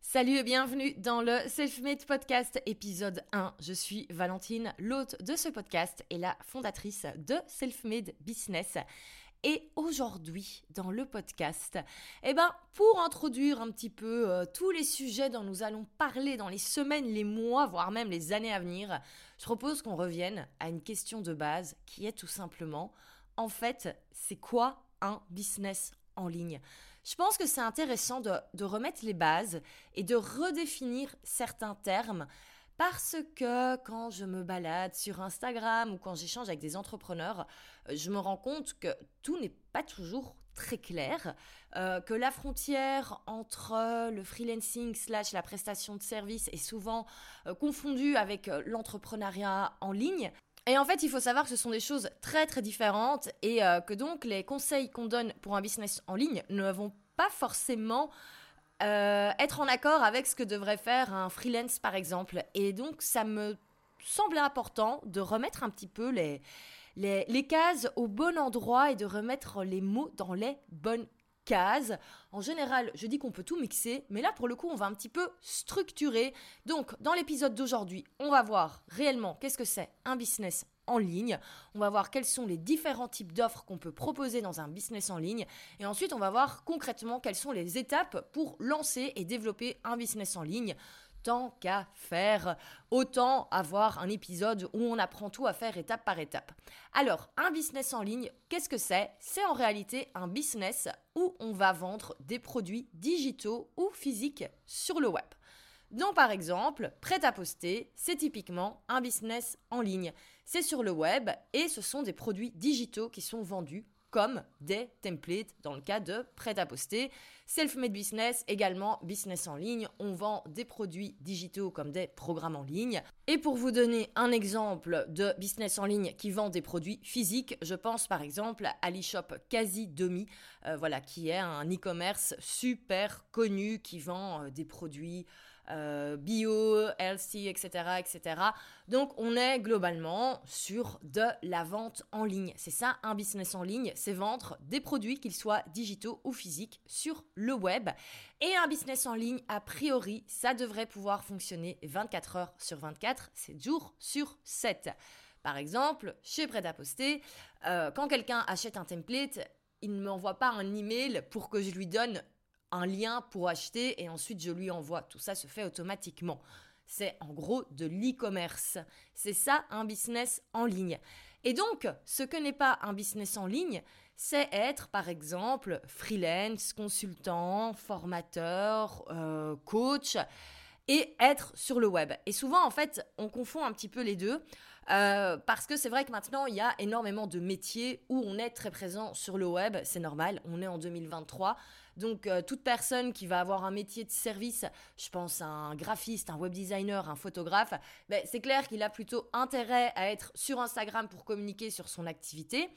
Salut et bienvenue dans le Selfmade Podcast épisode 1. Je suis Valentine, l'hôte de ce podcast et la fondatrice de Selfmade Business. Et aujourd'hui, dans le podcast, eh ben, pour introduire un petit peu euh, tous les sujets dont nous allons parler dans les semaines, les mois, voire même les années à venir, je propose qu'on revienne à une question de base qui est tout simplement, en fait, c'est quoi un business en ligne? Je pense que c'est intéressant de, remettre les bases et de redéfinir certains termes parce que quand je me balade sur Instagram ou quand j'échange avec des entrepreneurs, euh, je me rends compte que tout n'est pas toujours très clair, euh, que la frontière entre le freelancing slash la prestation de service est souvent euh, confondue avec l'entrepreneuriat en ligne. Et en fait, il faut savoir que ce sont des choses très très différentes et que donc les conseils qu'on donne pour un business en ligne ne vont pas forcément être en accord avec ce que devrait faire un freelance par exemple. Et donc, ça me semblait important de remettre un petit peu les, les, cases au bon endroit et de remettre les mots dans les bonnes En général, je dis qu'on peut tout mixer, mais là pour le coup, on va un petit peu structurer. Donc, dans l'épisode d'aujourd'hui, on va voir réellement qu'est-ce que c'est un business en ligne. On va voir quels sont les différents types d'offres qu'on peut proposer dans un business en ligne. Et ensuite, on va voir concrètement quelles sont les étapes pour lancer et développer un business en ligne tant qu'à faire, autant avoir un épisode où on apprend tout à faire étape par étape. Alors, un business en ligne, qu'est-ce que c'est? C'est en réalité un business où on va vendre des produits digitaux ou physiques sur le web. Donc par exemple, prêt à poster, c'est typiquement un business en ligne. C'est sur le web et ce sont des produits digitaux qui sont vendus comme des templates dans le cas de prêt à poster. Self-made business, également business en ligne. On vend des produits digitaux comme des programmes en ligne. Et pour vous donner un exemple de business en ligne qui vend des produits physiques, je pense par exemple à l'e-shop Quasi Domi, euh, voilà, qui est un e-commerce super connu qui vend euh, des produits euh, bio, healthy, etc., etc. Donc on est globalement sur de la vente en ligne. C'est ça un business en ligne, c'est vendre des produits qu'ils soient digitaux ou physiques sur le web. Et un business en ligne, a priori, ça devrait pouvoir fonctionner 24 heures sur 24, 7 jours sur 7. Par exemple, chez Prêt à poster, euh, quand quelqu'un achète un template, il ne m'envoie pas un email pour que je lui donne un lien pour acheter et ensuite je lui envoie. Tout ça se fait automatiquement. C'est en gros de l'e-commerce. C'est ça un business en ligne. Et donc, ce que n'est pas un business en ligne, c'est être par exemple freelance, consultant, formateur, euh, coach et être sur le web. Et souvent, en fait, on confond un petit peu les deux. Euh, parce que c'est vrai que maintenant, il y a énormément de métiers où on est très présent sur le web. C'est normal, on est en 2023. Donc euh, toute personne qui va avoir un métier de service, je pense un graphiste, un web designer, un photographe, ben, c'est clair qu'il a plutôt intérêt à être sur Instagram pour communiquer sur son activité.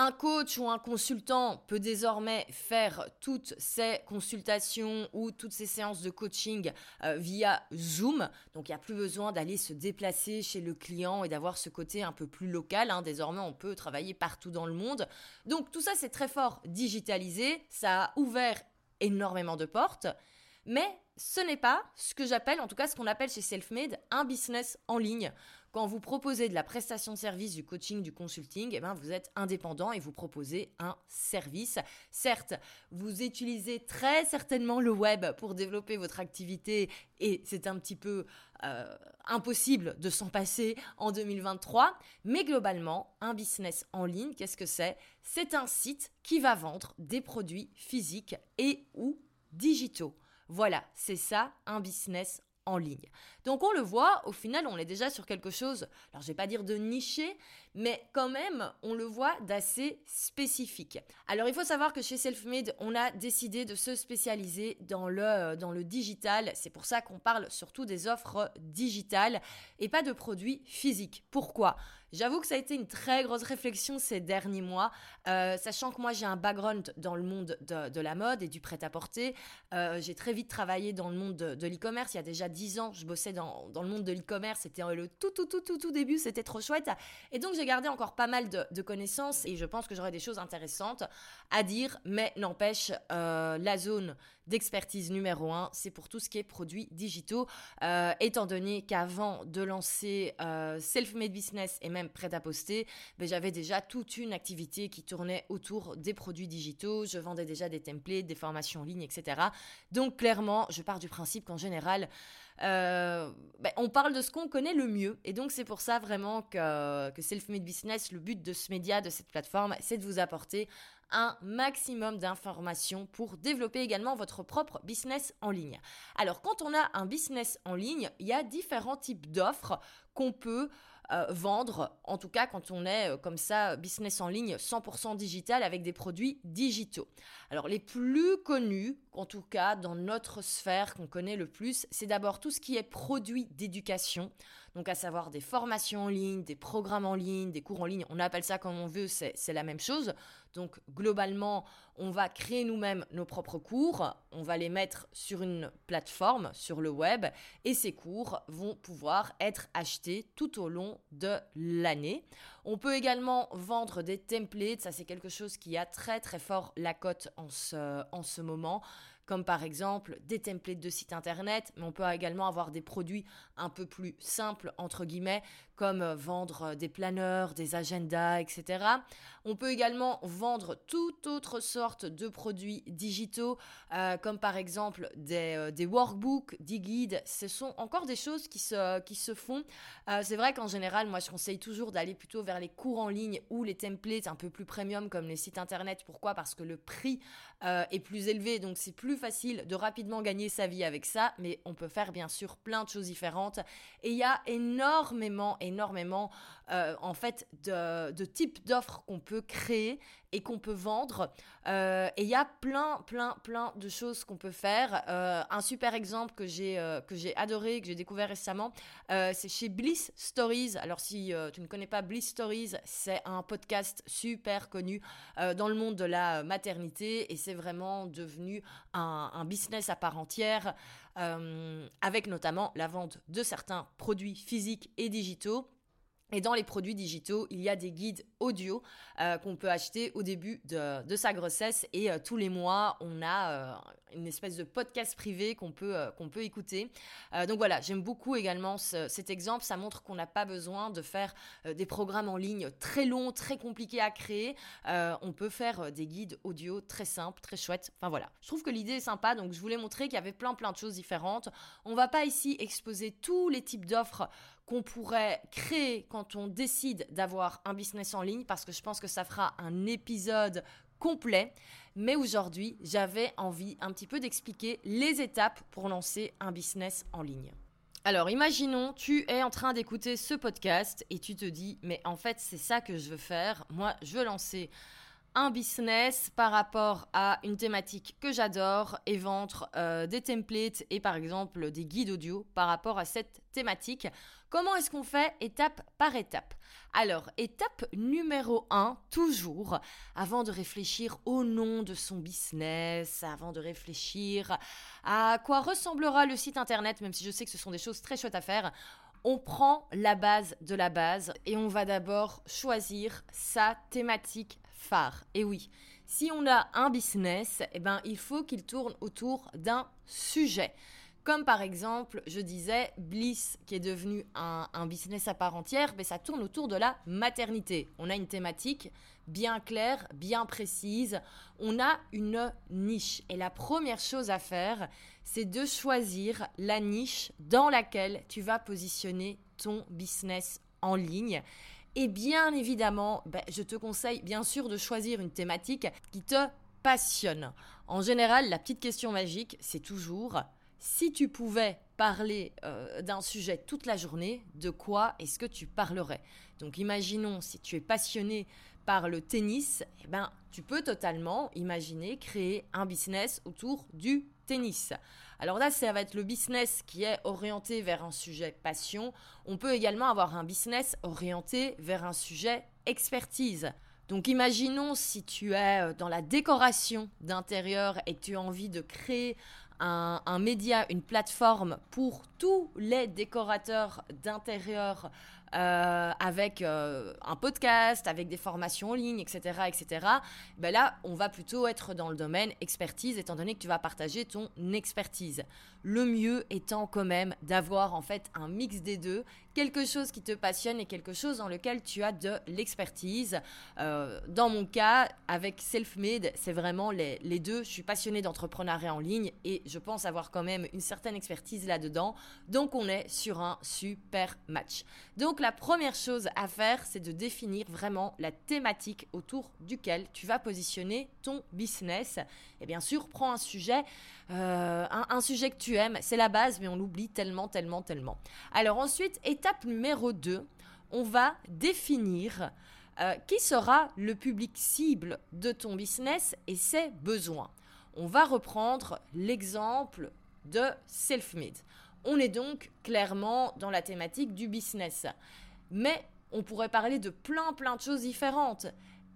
Un coach ou un consultant peut désormais faire toutes ses consultations ou toutes ses séances de coaching euh, via Zoom. Donc il n'y a plus besoin d'aller se déplacer chez le client et d'avoir ce côté un peu plus local. Hein. Désormais, on peut travailler partout dans le monde. Donc tout ça, c'est très fort digitalisé. Ça a ouvert énormément de portes. Mais ce n'est pas ce que j'appelle, en tout cas ce qu'on appelle chez Selfmade, un business en ligne. Quand vous proposez de la prestation de service, du coaching, du consulting, eh ben, vous êtes indépendant et vous proposez un service. Certes, vous utilisez très certainement le web pour développer votre activité et c'est un petit peu euh, impossible de s'en passer en 2023. Mais globalement, un business en ligne, qu'est-ce que c'est? C'est un site qui va vendre des produits physiques et ou digitaux. Voilà, c'est ça un business Donc on le voit, au final, on est déjà sur quelque chose, alors je vais pas dire de niché, mais quand même, on le voit d'assez spécifique. Alors il faut savoir que chez Selfmade, on a décidé de se spécialiser dans le, dans le digital. C'est pour ça qu'on parle surtout des offres digitales et pas de produits physiques. Pourquoi? J'avoue que ça a été une très grosse réflexion ces derniers mois, euh, sachant que moi j'ai un background dans le monde de, la mode et du prêt-à-porter. Euh, j'ai très vite travaillé dans le monde de, l'e-commerce. Il y a déjà 10 ans, je bossais dans, le monde de l'e-commerce. C'était le tout, tout, tout, tout, tout début. C'était trop chouette. Et donc j'ai gardé encore pas mal de, connaissances et je pense que j'aurai des choses intéressantes à dire. Mais n'empêche, euh, la zone d'expertise numéro un, c'est pour tout ce qui est produits digitaux. étant donné qu'avant de lancer Self-Made Business et même prêt à poster, mais j'avais déjà toute une activité qui tournait autour des produits digitaux. Je vendais déjà des templates, des formations en ligne, etc. Donc clairement, je pars du principe qu'en général, euh, ben, on parle de ce qu'on connaît le mieux. Et donc c'est pour ça vraiment que, que Self-Made Business, le but de ce média, de cette plateforme, c'est de vous apporter un maximum d'informations pour développer également votre propre business en ligne. Alors quand on a un business en ligne, il y a différents types d'offres qu'on peut euh, vendre, en tout cas quand on est euh, comme ça, business en ligne 100% digital avec des produits digitaux. Alors les plus connus, en tout cas dans notre sphère qu'on connaît le plus, c'est d'abord tout ce qui est produits d'éducation, donc à savoir des formations en ligne, des programmes en ligne, des cours en ligne, on appelle ça comme on veut, c'est la même chose. Donc globalement, on va créer nous-mêmes nos propres cours, on va les mettre sur une plateforme, sur le web, et ces cours vont pouvoir être achetés tout au long de l'année. On peut également vendre des templates, ça c'est quelque chose qui a très très fort la cote en ce, en ce moment comme par exemple des templates de site internet, mais on peut également avoir des produits un peu plus simples, entre guillemets, comme euh, vendre euh, des planeurs, des agendas, etc. On peut également vendre toute autre sorte de produits digitaux, euh, comme par exemple des, des, workbooks, des guides. Ce sont encore des choses qui se, qui se font. c'est vrai qu'en général, moi, je conseille toujours d'aller plutôt vers les cours en ligne ou les templates un peu plus premium comme les sites internet. Pourquoi? Parce que le prix est plus élevé, donc c'est plus facile de rapidement gagner sa vie avec ça, mais on peut faire bien sûr plein de choses différentes. Et il y a énormément, énormément euh, en fait de, types d'offres qu'on peut créer et qu'on peut vendre. Euh, et il y a plein, plein, plein de choses qu'on peut faire. Euh, un super exemple que j'ai que j'ai adoré, que j'ai découvert récemment, c'est chez Bliss Stories. Alors si tu ne connais pas Bliss Stories, c'est un podcast super connu dans le monde de la maternité et c'est vraiment devenu un, business à part entière. Avec notamment la vente de certains produits physiques et digitaux et dans les produits digitaux, il y a des guides audio euh, qu'on peut acheter au début de, sa grossesse et euh, tous les mois, on a euh, une espèce de podcast privé qu'on peut, qu'on peut écouter. donc voilà, j'aime beaucoup également cet exemple. Ça montre qu'on n'a pas besoin de faire des programmes en ligne très longs, très compliqués à créer. on peut faire des guides audio très simples, très chouettes. Enfin voilà, je trouve que l'idée est sympa, donc je voulais montrer qu'il y avait plein plein de choses différentes. On va pas ici exposer tous les types d'offres qu'on pourrait créer quand on décide d'avoir un business en ligne parce que je pense que ça fera un épisode complet. Mais aujourd'hui, j'avais envie un petit peu d'expliquer les étapes pour lancer un business en ligne. Alors, imaginons, tu es en train d'écouter ce podcast et tu te dis, mais en fait, c'est ça que je veux faire. Moi, je veux lancer un business par rapport à une thématique que j'adore et vendre euh, des templates et par exemple des guides audio par rapport à cette thématique. Comment est-ce qu'on fait étape par étape? Alors, étape numéro 1, toujours, avant de réfléchir au nom de son business, avant de réfléchir à quoi ressemblera le site internet, même si je sais que ce sont des choses très chouettes à faire, on prend la base de la base et on va d'abord choisir sa thématique Et oui, si on a un business, eh ben, il faut qu'il tourne autour d'un sujet. Comme par exemple, je disais, Bliss, qui est devenu un, business à part entière, mais ça tourne autour de la maternité. On a une thématique bien claire, bien précise. On a une niche. Et la première chose à faire, c'est de choisir la niche dans laquelle tu vas positionner ton business en ligne. Et bien évidemment, ben, je te conseille bien sûr de choisir une thématique qui te passionne. En général, la petite question magique, c'est toujours si tu pouvais parler euh, d'un sujet toute la journée, de quoi est-ce que tu parlerais? Donc imaginons si tu es passionné par le tennis, eh ben, tu peux totalement imaginer créer un business autour du tennis. Alors là, ça va être le business qui est orienté vers un sujet passion. On peut également avoir un business orienté vers un sujet expertise. Donc imaginons si tu es euh, dans la décoration d'intérieur et tu as envie de créer un, média, une plateforme pour tous les décorateurs d'intérieur euh, avec euh, un podcast, avec des formations en ligne, etc., etc., ben là, on va plutôt être dans le domaine expertise, étant donné que tu vas partager ton expertise. Le mieux étant quand même d'avoir en fait un mix des deux, quelque chose qui te passionne et quelque chose dans lequel tu as de l'expertise. Euh, dans mon cas, avec Selfmade, c'est vraiment les, les, deux. Je suis passionnée d'entrepreneuriat en ligne et je pense avoir quand même une certaine expertise là-dedans. Donc on est sur un super match. Donc la première chose à faire, c'est de définir vraiment la thématique autour duquel tu vas positionner ton business. Et bien sûr, prends un sujet, euh, un, sujet que tu aimes, c'est la base, mais on l'oublie tellement, tellement, tellement. Alors ensuite, étape numéro 2, on va définir euh, qui sera le public cible de ton business et ses besoins. On va reprendre l'exemple de Selfmade. On est donc clairement dans la thématique du business. Mais on pourrait parler de plein plein de choses différentes.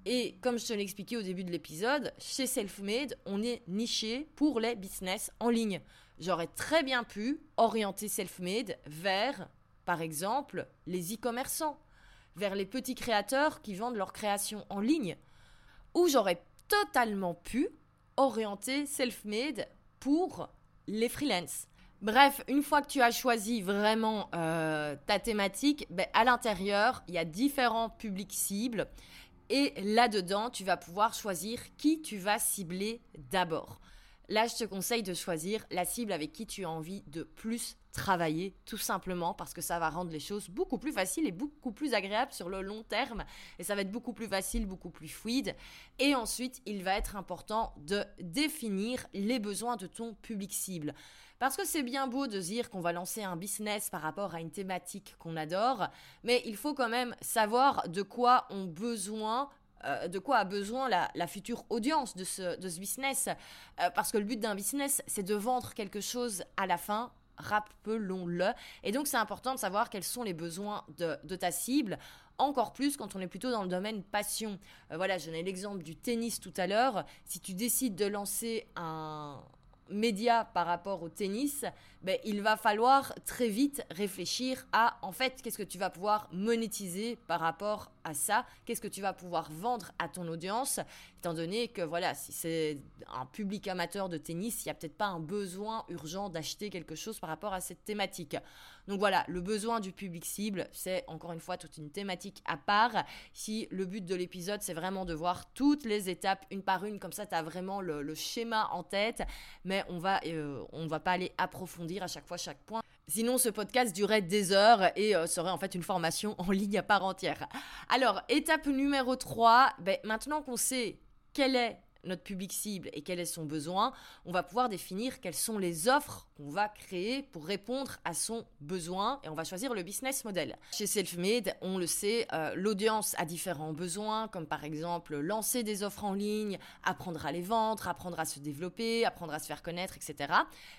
Et comme je te l'ai expliqué au début de l'épisode, chez Selfmade, on est niché pour les business en ligne. J'aurais très bien pu orienter Selfmade vers, par exemple, les e-commerçants, vers les petits créateurs qui vendent leurs créations en ligne. Ou j'aurais totalement pu orienter Selfmade pour les freelances. Bref, une fois que tu as choisi vraiment euh, ta thématique, ben, à l'intérieur, il y a différents publics cibles. Et là-dedans, tu vas pouvoir choisir qui tu vas cibler d'abord. Là, je te conseille de choisir la cible avec qui tu as envie de plus travailler, tout simplement parce que ça va rendre les choses beaucoup plus faciles et beaucoup plus agréables sur le long terme. Et ça va être beaucoup plus facile, beaucoup plus fluide. Et ensuite, il va être important de définir les besoins de ton public cible. Parce que c'est bien beau de dire qu'on va lancer un business par rapport à une thématique qu'on adore, mais il faut quand même savoir de quoi ont besoin euh, de quoi a besoin la, future audience de ce, business. Euh, parce que le but d'un business, c'est de vendre quelque chose à la fin. Rappelons-le. Et donc, c'est important de savoir quels sont les besoins de, ta cible encore plus quand on est plutôt dans le domaine passion. Euh, voilà, je donnais l'exemple du tennis tout à l'heure. Si tu décides de lancer un, média par rapport au tennis, ben, il va falloir très vite réfléchir à, en fait, qu'est-ce que tu vas pouvoir monétiser par rapport à ça, qu'est-ce que tu vas pouvoir vendre à ton audience, étant donné que, voilà, si c'est un public amateur de tennis, il n'y a peut-être pas un besoin urgent d'acheter quelque chose par rapport à cette thématique. Donc voilà, le besoin du public cible, c'est encore une fois toute une thématique à part. Si le but de l'épisode, c'est vraiment de voir toutes les étapes une par une, comme ça, tu as vraiment le, schéma en tête, mais on va, euh, on va pas aller approfondir à chaque fois chaque point. Sinon, ce podcast durerait des heures et euh, serait en fait une formation en ligne à part entière. Alors, étape numéro 3, ben, maintenant qu'on sait quelle est notre public cible et quel est son besoin, on va pouvoir définir quelles sont les offres qu'on va créer pour répondre à son besoin et on va choisir le business model. Chez Selfmade, on le sait, euh, l'audience a différents besoins, comme par exemple lancer des offres en ligne, apprendre à les vendre, apprendre à se développer, apprendre à se faire connaître, etc.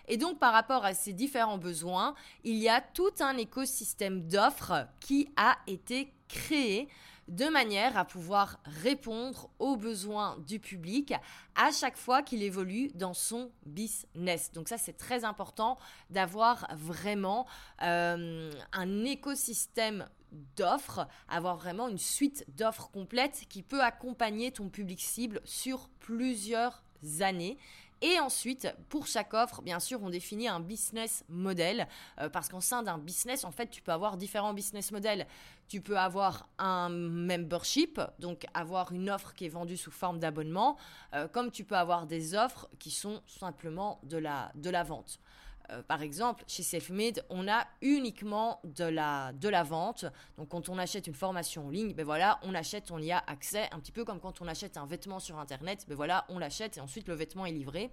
Et donc par rapport à ces différents besoins, il y a tout un écosystème d'offres qui a été créé de manière à pouvoir répondre aux besoins du public à chaque fois qu'il évolue dans son business. Donc ça, c'est très important d'avoir vraiment euh, un écosystème d'offres, avoir vraiment une suite d'offres complètes qui peut accompagner ton public cible sur plusieurs années Et ensuite, pour chaque offre, bien sûr, on définit un business model euh, parce qu'en sein d'un business, en fait, tu peux avoir différents business models. Tu peux avoir un membership, donc avoir une offre qui est vendue sous forme d'abonnement, euh, comme tu peux avoir des offres qui sont simplement de la, de la vente. Euh, par exemple, chez Selfmade, on a uniquement de la, de la vente. Donc, quand on achète une formation en ligne, ben voilà, on achète, on y a accès, un petit peu comme quand on achète un vêtement sur Internet, ben voilà, on l'achète et ensuite le vêtement est livré.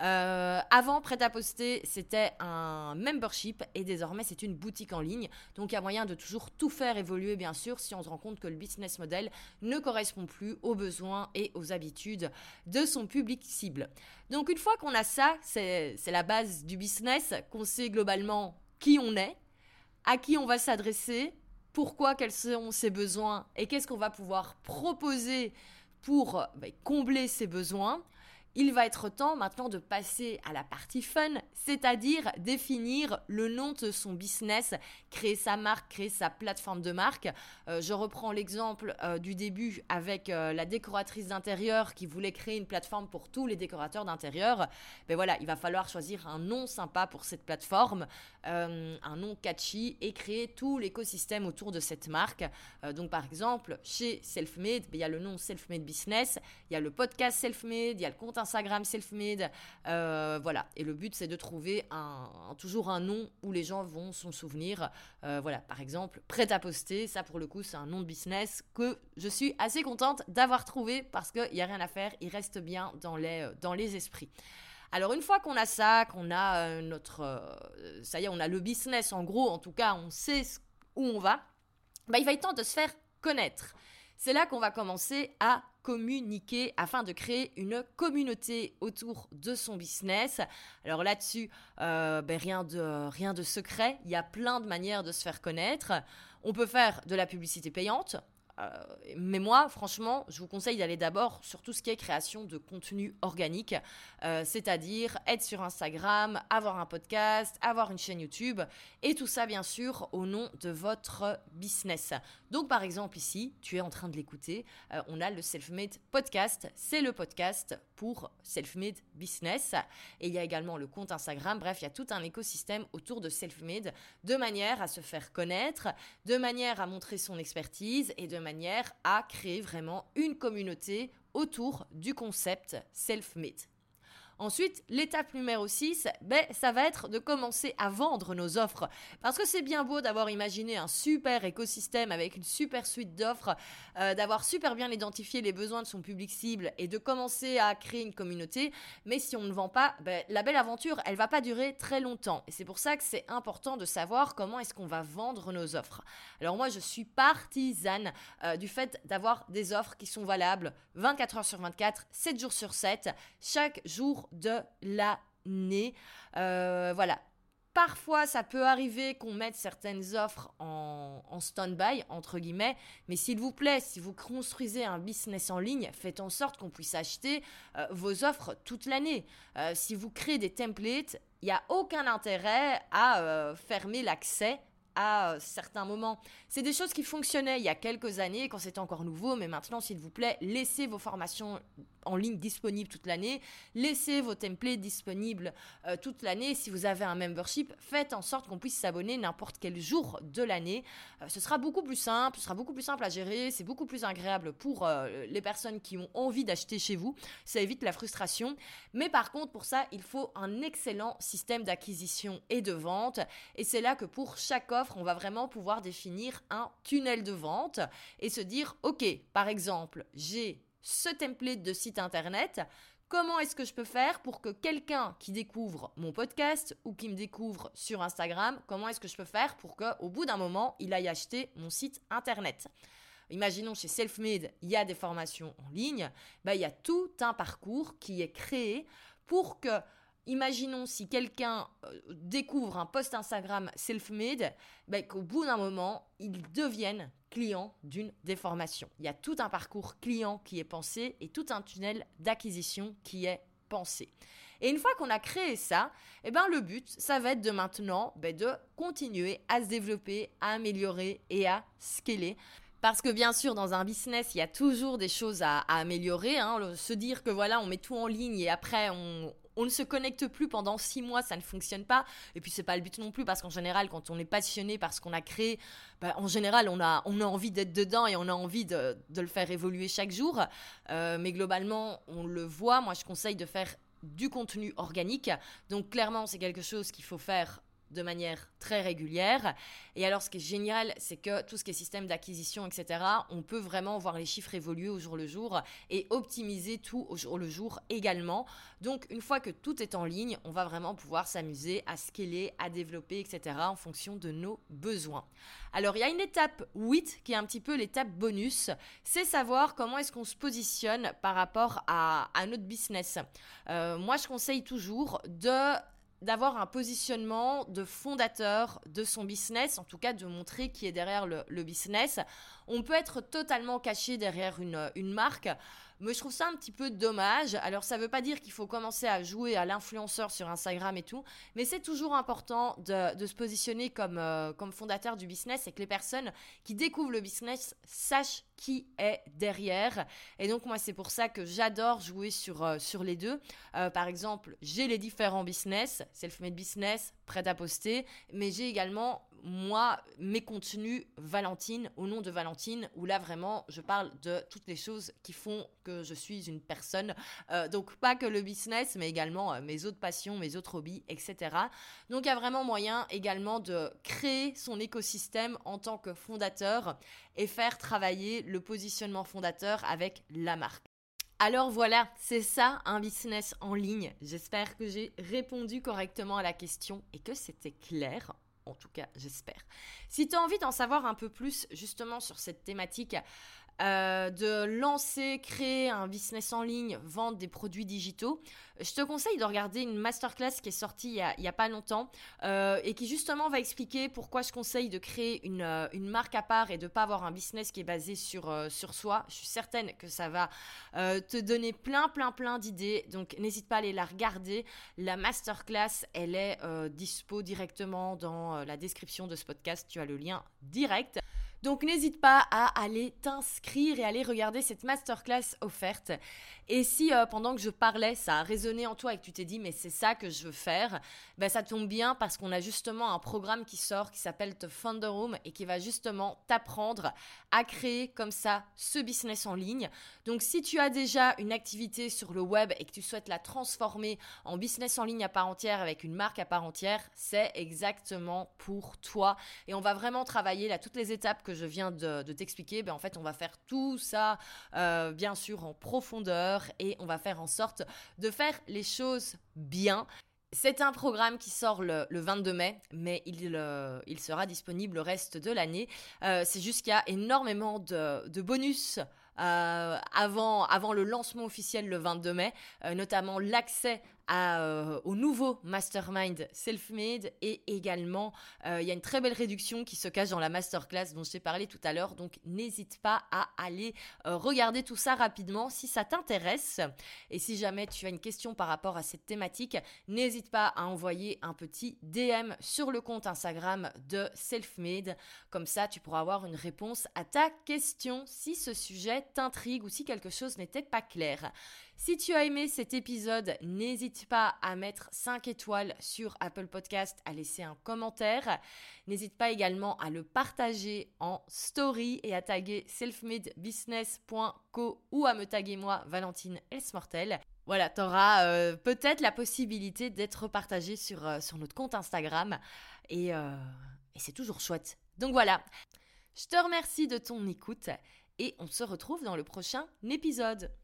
Euh, avant, Prêt-à-Poster, c'était un membership et désormais, c'est une boutique en ligne. Donc, il y a moyen de toujours tout faire évoluer, bien sûr, si on se rend compte que le business model ne correspond plus aux besoins et aux habitudes de son public cible. Donc, une fois qu'on a ça, c'est la base du business, qu'on sait globalement qui on est, à qui on va s'adresser, pourquoi, quels sont ses besoins et qu'est-ce qu'on va pouvoir proposer pour bah, combler ces besoins il va être temps maintenant de passer à la partie fun, c'est-à-dire définir le nom de son business, créer sa marque, créer sa plateforme de marque. Euh, je reprends l'exemple euh, du début avec euh, la décoratrice d'intérieur qui voulait créer une plateforme pour tous les décorateurs d'intérieur. Ben voilà, il va falloir choisir un nom sympa pour cette plateforme, un nom catchy et créer tout l'écosystème autour de cette marque. donc par exemple, chez Selfmade, ben, il y a le nom Selfmade Business, il y a le podcast Selfmade, il y a le compte Instagram self-made. Euh, voilà. Et le but, c'est de trouver un, toujours un nom où les gens vont s'en souvenir. Euh, voilà. Par exemple, prêt à poster. Ça, pour le coup, c'est un nom de business que je suis assez contente d'avoir trouvé parce qu'il n'y a rien à faire. Il reste bien dans les, euh, dans les esprits. Alors une fois qu'on a ça, qu'on a notre... ça y est, on a le business en gros, en tout cas, on sait où on va, bah, il va être temps de se faire connaître. C'est là qu'on va commencer à communiquer afin de créer une communauté autour de son business. Alors là-dessus, euh, ben rien, de, rien de secret, il y a plein de manières de se faire connaître. On peut faire de la publicité payante, mais moi, franchement, je vous conseille d'aller d'abord sur tout ce qui est création de contenu organique, euh, c'est-à-dire être sur Instagram, avoir un podcast, avoir une chaîne YouTube, et tout ça, bien sûr, au nom de votre business. Donc, par exemple, ici, tu es en train de l'écouter, euh, on a le Selfmade Podcast. C'est le podcast pour Selfmade Business. Et il y a également le compte Instagram. Bref, il y a tout un écosystème autour de Selfmade de manière à se faire connaître, de manière à montrer son expertise et de manière à créer vraiment une communauté autour du concept self-made. Ensuite, l'étape numéro 6, ben, ça va être de commencer à vendre nos offres. Parce que c'est bien beau d'avoir imaginé un super écosystème avec une super suite d'offres, euh, d'avoir super bien identifié les besoins de son public cible et de commencer à créer une communauté. Mais si on ne vend pas, ben, la belle aventure, elle va pas durer très longtemps. Et c'est pour ça que c'est important de savoir comment est-ce qu'on va vendre nos offres. Alors moi, je suis partisane euh, du fait d'avoir des offres qui sont valables 24 heures sur 24, 7 jours sur 7, chaque jour de l'année. Euh, voilà. Parfois, ça peut arriver qu'on mette certaines offres en, stand-by, entre guillemets, mais s'il vous plaît, si vous construisez un business en ligne, faites en sorte qu'on puisse acheter euh, vos offres toute l'année. Euh, si vous créez des templates, il n'y a aucun intérêt à fermer l'accès à certains moments. C'est des choses qui fonctionnaient il y a quelques années quand c'était encore nouveau, mais maintenant, s'il vous plaît, laissez vos formations en ligne disponible toute l'année. Laissez vos templates disponibles euh, toute l'année. Si vous avez un membership, faites en sorte qu'on puisse s'abonner n'importe quel jour de l'année. Euh, ce sera beaucoup plus simple, ce sera beaucoup plus simple à gérer, c'est beaucoup plus agréable pour euh, les personnes qui ont envie d'acheter chez vous. Ça évite la frustration. Mais par contre, pour ça, il faut un excellent système d'acquisition et de vente. Et c'est là que pour chaque offre, on va vraiment pouvoir définir un tunnel de vente et se dire, OK, par exemple, j'ai ce template de site internet. Comment est-ce que je peux faire pour que quelqu'un qui découvre mon podcast ou qui me découvre sur Instagram, comment est-ce que je peux faire pour qu'au bout d'un moment, il aille acheter mon site internet? Imaginons chez Selfmade, il y a des formations en ligne, bah, il y a tout un parcours qui est créé pour que imaginons si quelqu'un euh, découvre un post Instagram self-made, ben, qu'au bout d'un moment, il devienne client d'une déformation. Il y a tout un parcours client qui est pensé et tout un tunnel d'acquisition qui est pensé. Et une fois qu'on a créé ça, eh ben le but, ça va être de maintenant ben, de continuer à se développer, à améliorer et à scaler. Parce que bien sûr, dans un business, il y a toujours des choses à, améliorer. Hein. Se dire que voilà, on met tout en ligne et après on, ne se connecte plus pendant six mois, ça ne fonctionne pas. Et puis c'est pas le but non plus parce qu'en général, quand on est passionné par ce qu'on a créé, bah, en général, on a, on a envie d'être dedans et on a envie de, le faire évoluer chaque jour. Euh, mais globalement, on le voit. Moi, je conseille de faire du contenu organique. Donc clairement, c'est quelque chose qu'il faut faire de manière très régulière. Et alors, ce qui est génial, c'est que tout ce qui est système d'acquisition, etc., on peut vraiment voir les chiffres évoluer au jour le jour et optimiser tout au jour le jour également. Donc, une fois que tout est en ligne, on va vraiment pouvoir s'amuser à scaler, à développer, etc., en fonction de nos besoins. Alors, il y a une étape 8 qui est un petit peu l'étape bonus, c'est savoir comment est-ce qu'on se positionne par rapport à, notre business. Euh, moi, je conseille toujours de d'avoir un positionnement de fondateur de son business, en tout cas de montrer qui est derrière le, business. On peut être totalement caché derrière une marque. Mais je trouve ça un petit peu dommage. Alors, ça ne veut pas dire qu'il faut commencer à jouer à l'influenceur sur Instagram et tout, mais c'est toujours important de, se positionner comme, euh, comme fondateur du business et que les personnes qui découvrent le business sachent qui est derrière. Et donc, moi, c'est pour ça que j'adore jouer sur, euh, sur les deux. Euh, par exemple, j'ai les différents business, self-made business, prêt à poster, mais j'ai également moi, mes contenus Valentine, au nom de Valentine, où là vraiment, je parle de toutes les choses qui font que je suis une personne. Euh, donc, pas que le business, mais également euh, mes autres passions, mes autres hobbies, etc. Donc, il y a vraiment moyen également de créer son écosystème en tant que fondateur et faire travailler le positionnement fondateur avec la marque. Alors voilà, c'est ça un business en ligne. J'espère que j'ai répondu correctement à la question et que c'était clair en tout cas, j'espère. Si tu as envie d'en savoir un peu plus justement sur cette thématique, euh, de lancer, créer un business en ligne, vendre des produits digitaux, je te conseille de regarder une masterclass qui est sortie il n'y a, pas longtemps euh, et qui justement va expliquer pourquoi je conseille de créer une, euh, une marque à part et de pas avoir un business qui est basé sur, sur soi. Je suis certaine que ça va te donner plein, plein, plein d'idées. Donc n'hésite pas à aller la regarder. La masterclass, elle est dispo directement dans la description de ce podcast. Tu as le lien direct. Donc n'hésite pas à aller t'inscrire et aller regarder cette masterclass offerte. Et si euh, pendant que je parlais, ça a résonné en toi et que tu t'es dit mais c'est ça que je veux faire, ben ça tombe bien parce qu'on a justement un programme qui sort qui s'appelle The Founder Room et qui va justement t'apprendre à créer comme ça ce business en ligne. Donc si tu as déjà une activité sur le web et que tu souhaites la transformer en business en ligne à part entière avec une marque à part entière, c'est exactement pour toi. Et on va vraiment travailler là toutes les étapes que je viens de, t'expliquer. Ben en fait, on va faire tout ça euh, bien sûr en profondeur et on va faire en sorte de faire les choses bien. C'est un programme qui sort le, 22 mai, mais il, euh, il, sera disponible le reste de l'année. Euh, c'est juste énormément de, bonus avant, avant le lancement officiel le 22 mai, notamment l'accès euh, au nouveau mastermind self-made et également euh, il y a une très belle réduction qui se cache dans la masterclass dont je t'ai parlé tout à l'heure. Donc n'hésite pas à aller euh, regarder tout ça rapidement si ça t'intéresse. Et si jamais tu as une question par rapport à cette thématique, n'hésite pas à envoyer un petit DM sur le compte Instagram de Selfmade. Comme ça, tu pourras avoir une réponse à ta question si ce sujet t'intrigue ou si quelque chose n'était pas clair. Si tu as aimé cet épisode, n'hésite pas à mettre 5 étoiles sur Apple Podcast, à laisser un commentaire. N'hésite pas également à le partager en story et à taguer selfmadebusiness.co ou à me taguer moi, Valentine Elsmortel. Voilà, tu auras euh, peut-être la possibilité d'être partagé sur, euh, sur notre compte Instagram et, euh, et c'est toujours chouette. Donc voilà, je te remercie de ton écoute et on se retrouve dans le prochain épisode.